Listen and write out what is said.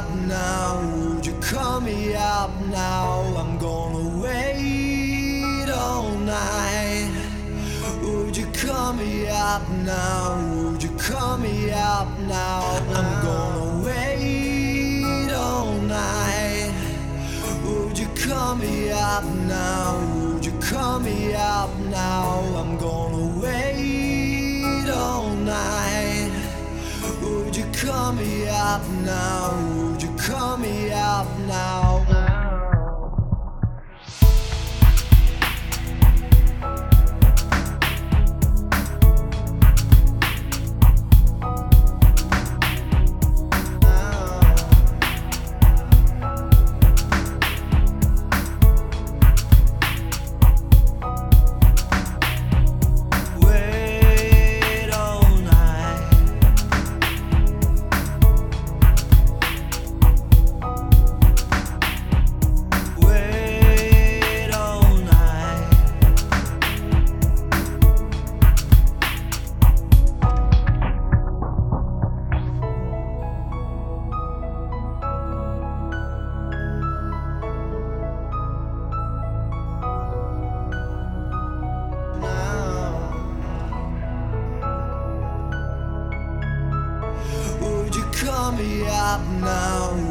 up now? Would you call me up now? I'm gonna wait all night. Would you call me up now? Would you call me up now? I'm gonna wait all night. Would you call me up now? Would you call me up now? I'm gonna wait all night. Would you call me up now? Call me out now? Me up now?